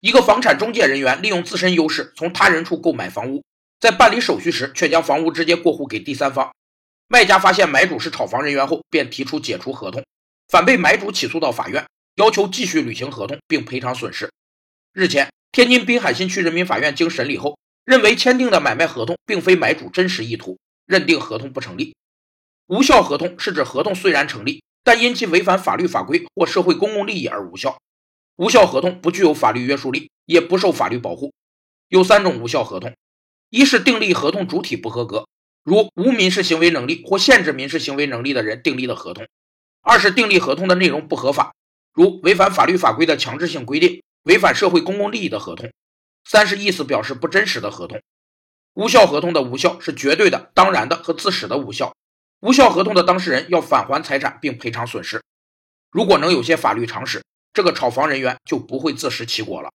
一个房产中介人员利用自身优势从他人处购买房屋，在办理手续时却将房屋直接过户给第三方。卖家发现买主是炒房人员后，便提出解除合同，反被买主起诉到法院，要求继续履行合同并赔偿损失。日前，天津滨海新区人民法院经审理后，认为签订的买卖合同并非买主真实意图，认定合同不成立。无效合同是指合同虽然成立，但因其违反法律法规或社会公共利益而无效。无效合同不具有法律约束力，也不受法律保护。有三种无效合同：一是订立合同主体不合格。如无民事行为能力或限制民事行为能力的人订立的合同；二是订立合同的内容不合法，如违反法律法规的强制性规定、违反社会公共利益的合同；三是意思表示不真实的合同。无效合同的无效是绝对的、当然的和自始的无效。无效合同的当事人要返还财产并赔偿损失。如果能有些法律常识，这个炒房人员就不会自食其果了。